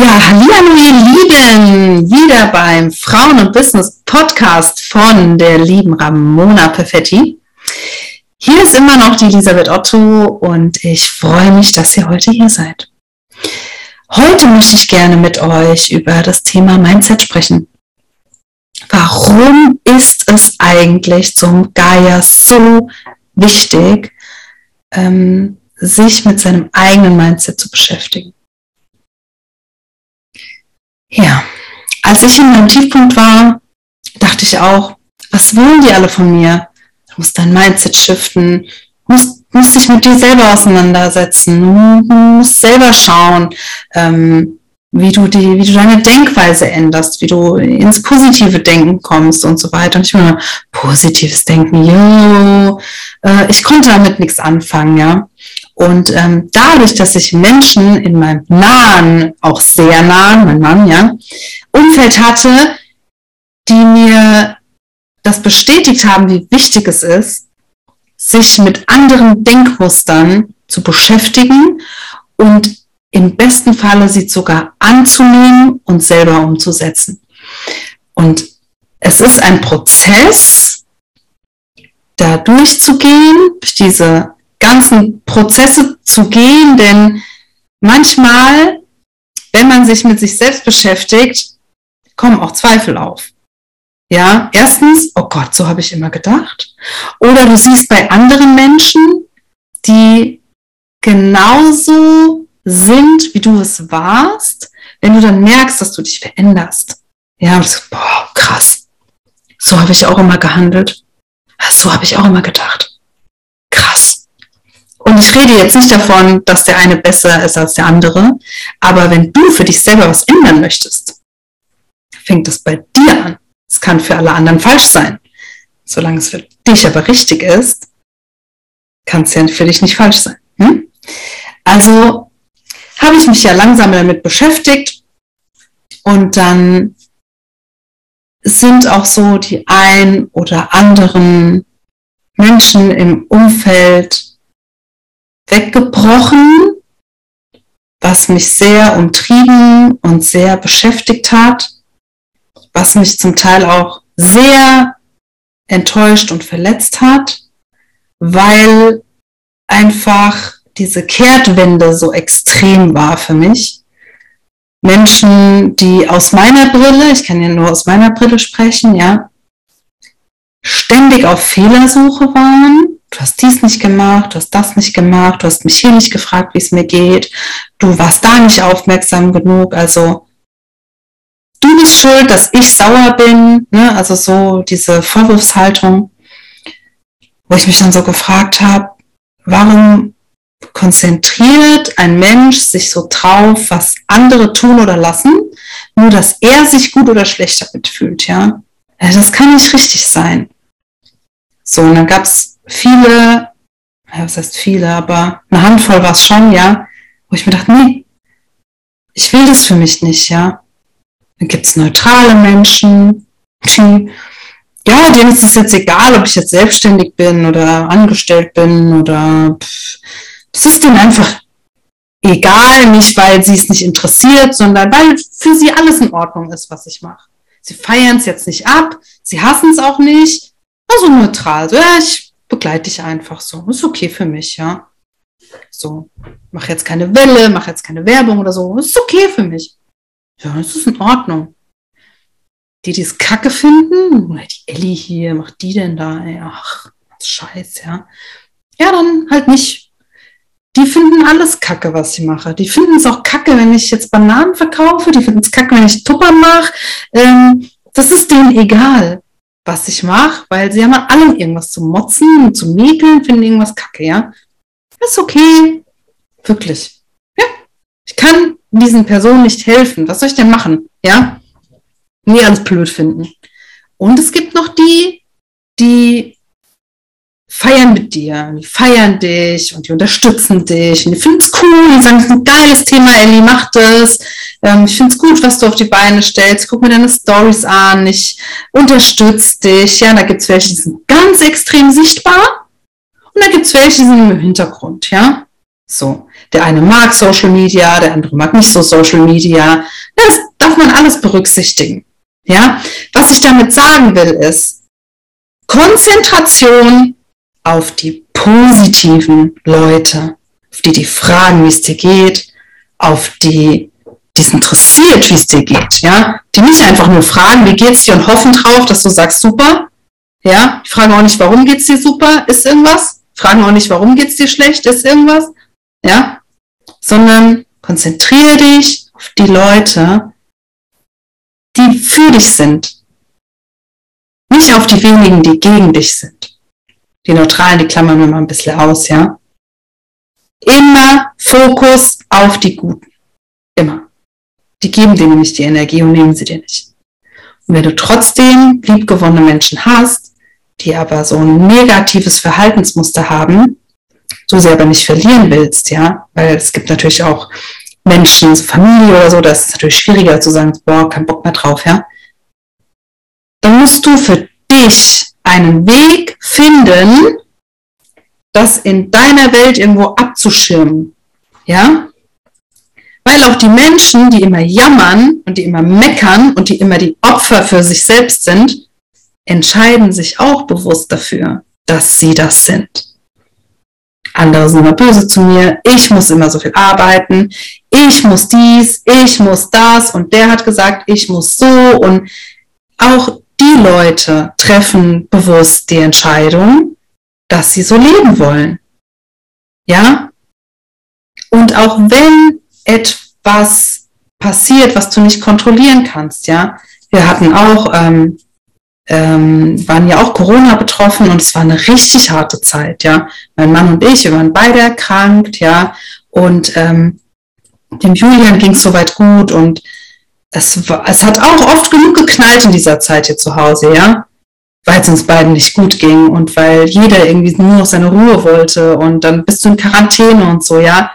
Ja, hallo ihr Lieben, wieder beim Frauen und Business Podcast von der lieben Ramona Perfetti. Hier ist immer noch die Elisabeth Otto und ich freue mich, dass ihr heute hier seid. Heute möchte ich gerne mit euch über das Thema Mindset sprechen. Warum ist es eigentlich zum Gaia so wichtig, ähm, sich mit seinem eigenen Mindset zu beschäftigen? Ja, als ich in meinem Tiefpunkt war, dachte ich auch, was wollen die alle von mir? Du musst dein Mindset shiften, musst, musst dich mit dir selber auseinandersetzen, musst selber schauen, ähm, wie du die, wie du deine Denkweise änderst, wie du ins positive Denken kommst und so weiter. Und ich meine, positives Denken, jo, äh, ich konnte damit nichts anfangen, ja. Und ähm, dadurch, dass ich Menschen in meinem nahen, auch sehr nahen, mein Mann, ja, Umfeld hatte, die mir das bestätigt haben, wie wichtig es ist, sich mit anderen Denkmustern zu beschäftigen und im besten Falle sie sogar anzunehmen und selber umzusetzen. Und es ist ein Prozess, da durchzugehen, durch diese ganzen Prozesse zu gehen, denn manchmal, wenn man sich mit sich selbst beschäftigt, kommen auch Zweifel auf. Ja, erstens, oh Gott, so habe ich immer gedacht. Oder du siehst bei anderen Menschen, die genauso sind, wie du es warst, wenn du dann merkst, dass du dich veränderst. Ja, und so, boah, krass. So habe ich auch immer gehandelt. So habe ich auch immer gedacht. Und ich rede jetzt nicht davon, dass der eine besser ist als der andere, aber wenn du für dich selber was ändern möchtest, fängt es bei dir an. Es kann für alle anderen falsch sein. Solange es für dich aber richtig ist, kann es ja für dich nicht falsch sein. Hm? Also habe ich mich ja langsam damit beschäftigt und dann sind auch so die ein oder anderen Menschen im Umfeld weggebrochen, was mich sehr umtrieben und sehr beschäftigt hat, was mich zum Teil auch sehr enttäuscht und verletzt hat, weil einfach diese Kehrtwende so extrem war für mich. Menschen, die aus meiner Brille, ich kann ja nur aus meiner Brille sprechen, ja, ständig auf Fehlersuche waren. Du hast dies nicht gemacht, du hast das nicht gemacht, du hast mich hier nicht gefragt, wie es mir geht, du warst da nicht aufmerksam genug, also du bist schuld, dass ich sauer bin, ne? also so diese Vorwurfshaltung, wo ich mich dann so gefragt habe, warum konzentriert ein Mensch sich so drauf, was andere tun oder lassen, nur dass er sich gut oder schlecht damit fühlt, ja. Das kann nicht richtig sein. So, und dann gab es viele, ja, was heißt viele, aber eine Handvoll war es schon, ja, wo ich mir dachte, nee, ich will das für mich nicht, ja. Dann gibt es neutrale Menschen, die, ja, denen ist es jetzt egal, ob ich jetzt selbstständig bin oder angestellt bin oder pff, das ist ihnen einfach egal, nicht weil sie es nicht interessiert, sondern weil für sie alles in Ordnung ist, was ich mache. Sie feiern es jetzt nicht ab, sie hassen es auch nicht, also neutral. So, ja, ich begleite dich einfach so. Ist okay für mich, ja. So, mach jetzt keine Welle, mach jetzt keine Werbung oder so. Ist okay für mich. Ja, es ist in Ordnung. Die, die es kacke finden, die Ellie hier, macht die denn da? Ey, ach, scheiß, ja. Ja, dann halt nicht die finden alles kacke, was ich mache. Die finden es auch kacke, wenn ich jetzt Bananen verkaufe. Die finden es kacke, wenn ich Tupper mache. Ähm, das ist denen egal, was ich mache, weil sie haben an allem irgendwas zu motzen und zu mäkeln, finden irgendwas kacke, ja. Das ist okay. Wirklich. Ja. Ich kann diesen Personen nicht helfen. Was soll ich denn machen? Ja. die alles blöd finden. Und es gibt noch die, die feiern mit dir, die feiern dich und die unterstützen dich und die finden es cool, die sagen, das ist ein geiles Thema, Ellie, mach das. Ähm, ich finde es gut, was du auf die Beine stellst, guck mir deine Stories an, ich unterstütze dich. Ja, da gibt es welche, die sind ganz extrem sichtbar und da gibt es welche, die sind im Hintergrund, ja. So, der eine mag Social Media, der andere mag nicht so Social Media. Das darf man alles berücksichtigen. Ja, was ich damit sagen will, ist Konzentration auf die positiven Leute, auf die, die fragen, wie es dir geht, auf die, die es interessiert, wie es dir geht, ja, die nicht einfach nur fragen, wie geht's dir und hoffen drauf, dass du sagst, super, ja, die fragen auch nicht, warum geht's dir super, ist irgendwas, fragen auch nicht, warum geht's dir schlecht, ist irgendwas, ja, sondern konzentriere dich auf die Leute, die für dich sind, nicht auf die wenigen, die gegen dich sind. Die Neutralen, die klammern wir mal ein bisschen aus, ja. Immer Fokus auf die Guten. Immer. Die geben dir nämlich die Energie und nehmen sie dir nicht. Und wenn du trotzdem liebgewonnene Menschen hast, die aber so ein negatives Verhaltensmuster haben, du sie aber nicht verlieren willst, ja, weil es gibt natürlich auch Menschen, Familie oder so, das ist natürlich schwieriger zu sagen, boah, kein Bock mehr drauf, ja. Dann musst du für dich einen Weg finden, das in deiner Welt irgendwo abzuschirmen. Ja? Weil auch die Menschen, die immer jammern und die immer meckern und die immer die Opfer für sich selbst sind, entscheiden sich auch bewusst dafür, dass sie das sind. Andere sind immer böse zu mir, ich muss immer so viel arbeiten, ich muss dies, ich muss das und der hat gesagt, ich muss so und auch die Leute treffen bewusst die Entscheidung, dass sie so leben wollen. Ja? Und auch wenn etwas passiert, was du nicht kontrollieren kannst, ja, wir hatten auch, ähm, ähm, waren ja auch Corona betroffen und es war eine richtig harte Zeit, ja. Mein Mann und ich, wir waren beide erkrankt, ja, und ähm, dem Julian ging es soweit gut und es, war, es hat auch oft genug geknallt in dieser Zeit hier zu Hause, ja. Weil es uns beiden nicht gut ging und weil jeder irgendwie nur noch seine Ruhe wollte und dann bist du in Quarantäne und so, ja.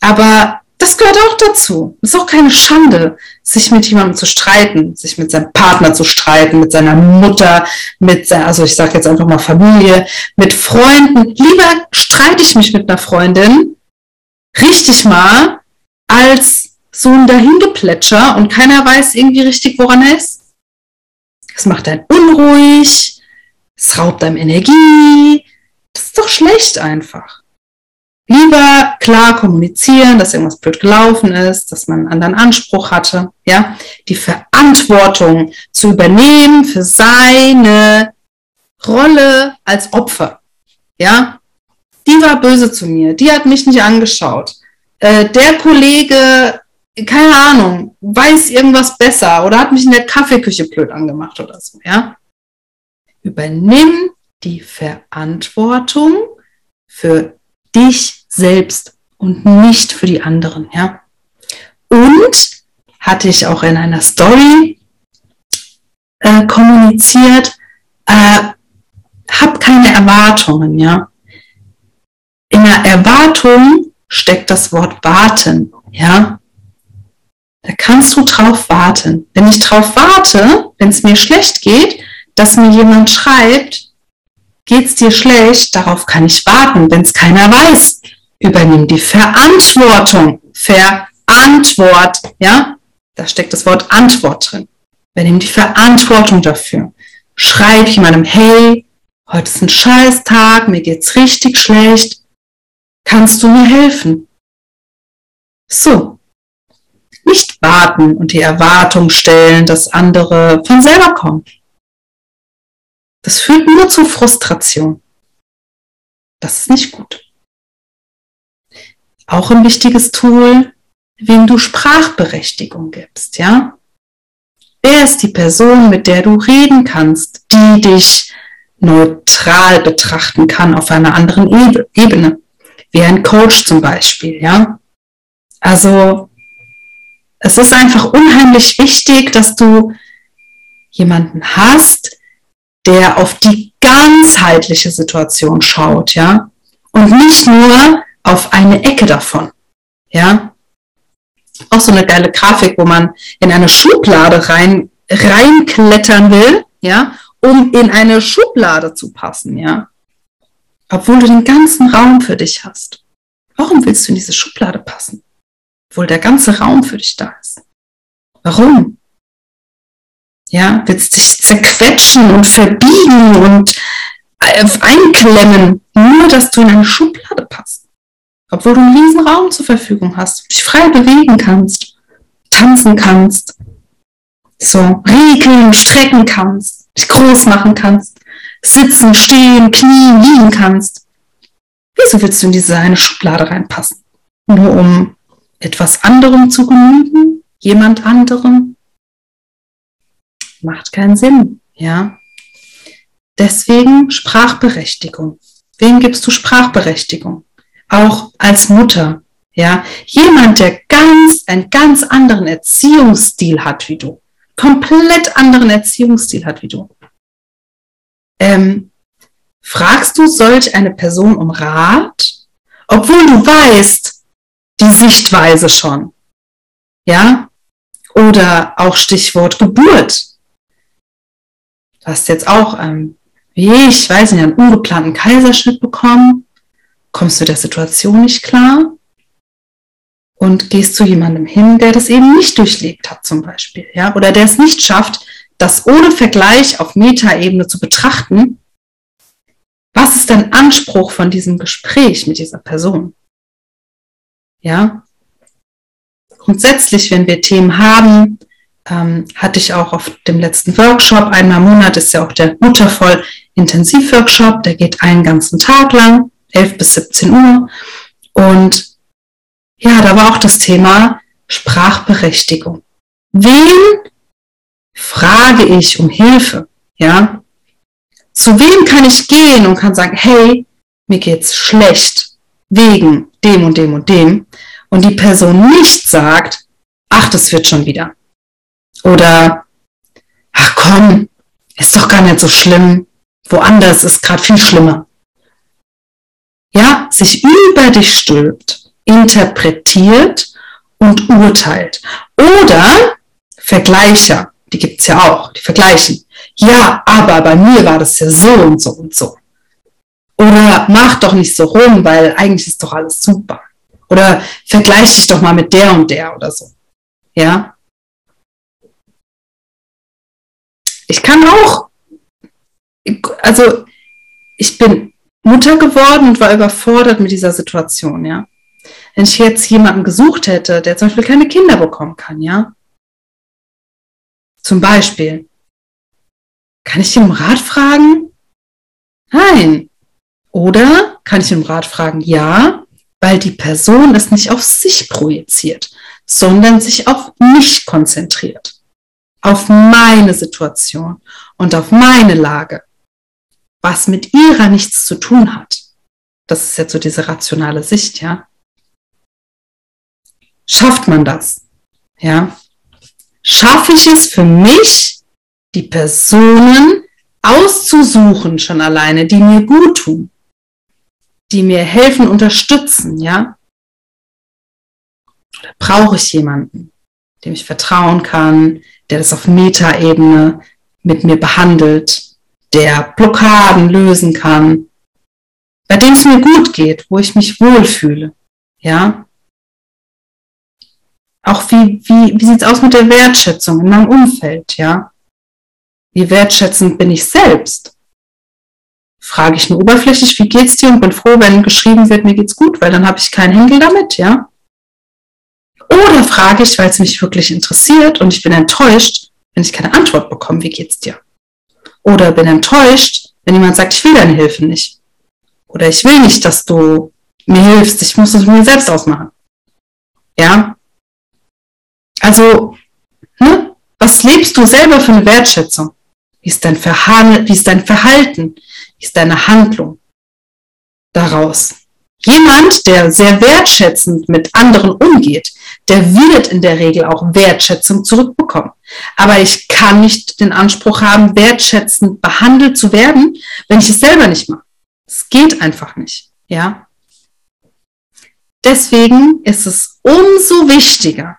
Aber das gehört auch dazu. Ist auch keine Schande, sich mit jemandem zu streiten, sich mit seinem Partner zu streiten, mit seiner Mutter, mit also ich sage jetzt einfach mal Familie, mit Freunden. Lieber streite ich mich mit einer Freundin richtig mal, als so ein Dahingeplätscher und keiner weiß irgendwie richtig, woran er ist. Es macht einen unruhig, es raubt einem Energie. Das ist doch schlecht einfach. Lieber klar kommunizieren, dass irgendwas blöd gelaufen ist, dass man einen anderen Anspruch hatte, ja, die Verantwortung zu übernehmen für seine Rolle als Opfer, ja. Die war böse zu mir, die hat mich nicht angeschaut. Äh, der Kollege keine Ahnung, weiß irgendwas besser oder hat mich in der Kaffeeküche blöd angemacht oder so, ja. Übernimm die Verantwortung für dich selbst und nicht für die anderen, ja. Und hatte ich auch in einer Story äh, kommuniziert, äh, hab keine Erwartungen, ja. In der Erwartung steckt das Wort warten, ja. Da kannst du drauf warten. Wenn ich drauf warte, wenn es mir schlecht geht, dass mir jemand schreibt, geht's dir schlecht, darauf kann ich warten, wenn es keiner weiß. Übernimm die Verantwortung. Verantwort, ja? Da steckt das Wort Antwort drin. Übernimm die Verantwortung dafür. Schreib jemandem, hey, heute ist ein Scheißtag, mir geht's richtig schlecht. Kannst du mir helfen? So, nicht warten und die Erwartung stellen, dass andere von selber kommen. Das führt nur zu Frustration. Das ist nicht gut. Auch ein wichtiges Tool, wem du Sprachberechtigung gibst, ja? Wer ist die Person, mit der du reden kannst, die dich neutral betrachten kann auf einer anderen Ebene? Wie ein Coach zum Beispiel, ja? Also es ist einfach unheimlich wichtig, dass du jemanden hast, der auf die ganzheitliche Situation schaut, ja, und nicht nur auf eine Ecke davon, ja. Auch so eine geile Grafik, wo man in eine Schublade rein, reinklettern will, ja, um in eine Schublade zu passen, ja. Obwohl du den ganzen Raum für dich hast. Warum willst du in diese Schublade passen? Obwohl der ganze Raum für dich da ist. Warum? Ja, willst dich zerquetschen und verbiegen und einklemmen, nur dass du in eine Schublade passt. Obwohl du einen riesen Raum zur Verfügung hast, dich frei bewegen kannst, tanzen kannst, so regeln, strecken kannst, dich groß machen kannst, sitzen, stehen, knien, liegen kannst. Wieso willst du in diese eine Schublade reinpassen? Nur um etwas anderem zu genügen? Jemand anderem? Macht keinen Sinn, ja. Deswegen Sprachberechtigung. Wem gibst du Sprachberechtigung? Auch als Mutter, ja. Jemand, der ganz, einen ganz anderen Erziehungsstil hat wie du. Komplett anderen Erziehungsstil hat wie du. Ähm, fragst du solch eine Person um Rat, obwohl du weißt, die Sichtweise schon. Ja? Oder auch Stichwort Geburt hast jetzt auch, ähm, wie ich, weiß nicht, einen ungeplanten Kaiserschnitt bekommen, kommst du der Situation nicht klar und gehst zu jemandem hin, der das eben nicht durchlebt hat zum Beispiel, ja, oder der es nicht schafft, das ohne Vergleich auf Metaebene zu betrachten, was ist dein Anspruch von diesem Gespräch mit dieser Person? Ja? Grundsätzlich, wenn wir Themen haben, ähm, hatte ich auch auf dem letzten Workshop. Einmal im Monat ist ja auch der Muttervoll Intensivworkshop. Der geht einen ganzen Tag lang, 11 bis 17 Uhr. Und ja, da war auch das Thema Sprachberechtigung. Wen frage ich um Hilfe? Ja? Zu wem kann ich gehen und kann sagen, hey, mir geht's schlecht wegen dem und dem und dem. Und die Person nicht sagt, ach, das wird schon wieder. Oder, ach komm, ist doch gar nicht so schlimm. Woanders ist gerade viel schlimmer. Ja, sich über dich stülpt, interpretiert und urteilt. Oder Vergleicher, die gibt's ja auch, die vergleichen. Ja, aber bei mir war das ja so und so und so. Oder mach doch nicht so rum, weil eigentlich ist doch alles super. Oder vergleich dich doch mal mit der und der oder so. Ja, ich kann auch, also ich bin Mutter geworden und war überfordert mit dieser Situation, ja. Wenn ich jetzt jemanden gesucht hätte, der zum Beispiel keine Kinder bekommen kann, ja. Zum Beispiel, kann ich ihn um Rat fragen? Nein. Oder kann ich um Rat fragen? Ja, weil die Person es nicht auf sich projiziert, sondern sich auf mich konzentriert auf meine Situation und auf meine Lage, was mit ihrer nichts zu tun hat. Das ist jetzt so diese rationale Sicht, ja. Schafft man das? Ja. Schaffe ich es für mich, die Personen auszusuchen, schon alleine, die mir gut tun, die mir helfen, unterstützen, ja? Oder brauche ich jemanden, dem ich vertrauen kann, der das auf Metaebene mit mir behandelt, der Blockaden lösen kann, bei dem es mir gut geht, wo ich mich wohlfühle. Ja? Auch wie, wie, wie sieht es aus mit der Wertschätzung in meinem Umfeld, ja? Wie wertschätzend bin ich selbst? Frage ich nur oberflächlich, wie geht's dir und bin froh, wenn geschrieben wird, mir geht's gut, weil dann habe ich keinen Hängel damit, ja? Oder frage ich, weil es mich wirklich interessiert und ich bin enttäuscht, wenn ich keine Antwort bekomme, wie geht's dir? Oder bin enttäuscht, wenn jemand sagt, ich will deine Hilfe nicht. Oder ich will nicht, dass du mir hilfst, ich muss es mir selbst ausmachen. Ja? Also, ne? was lebst du selber für eine Wertschätzung? Wie ist dein, Verhal wie ist dein Verhalten? Ist deine Handlung daraus? Jemand, der sehr wertschätzend mit anderen umgeht, der wird in der Regel auch Wertschätzung zurückbekommen. Aber ich kann nicht den Anspruch haben, wertschätzend behandelt zu werden, wenn ich es selber nicht mache. Es geht einfach nicht, ja. Deswegen ist es umso wichtiger,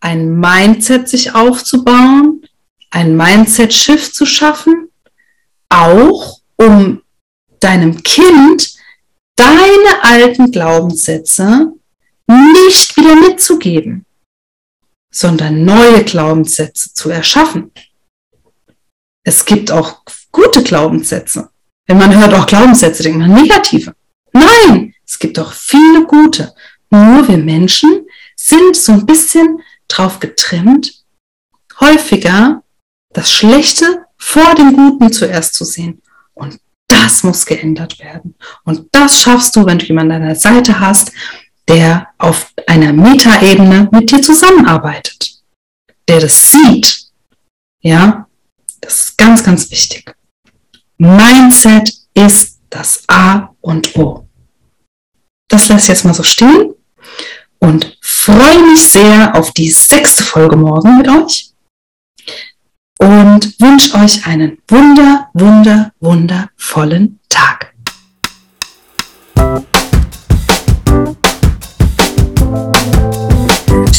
ein Mindset sich aufzubauen, ein Mindset-Shift zu schaffen, auch um deinem Kind deine alten Glaubenssätze nicht wieder mitzugeben, sondern neue Glaubenssätze zu erschaffen. Es gibt auch gute Glaubenssätze. Wenn man hört auch Glaubenssätze, denkt man negative. Nein, es gibt auch viele gute. Nur wir Menschen sind so ein bisschen drauf getrimmt, häufiger das Schlechte vor dem Guten zuerst zu sehen. Und das muss geändert werden. Und das schaffst du, wenn du jemanden an deiner Seite hast, der auf einer Metaebene mit dir zusammenarbeitet, der das sieht. Ja, das ist ganz, ganz wichtig. Mindset ist das A und O. Das lasse ich jetzt mal so stehen und freue mich sehr auf die sechste Folge morgen mit euch und wünsche euch einen wunder, wunder, wundervollen Tag.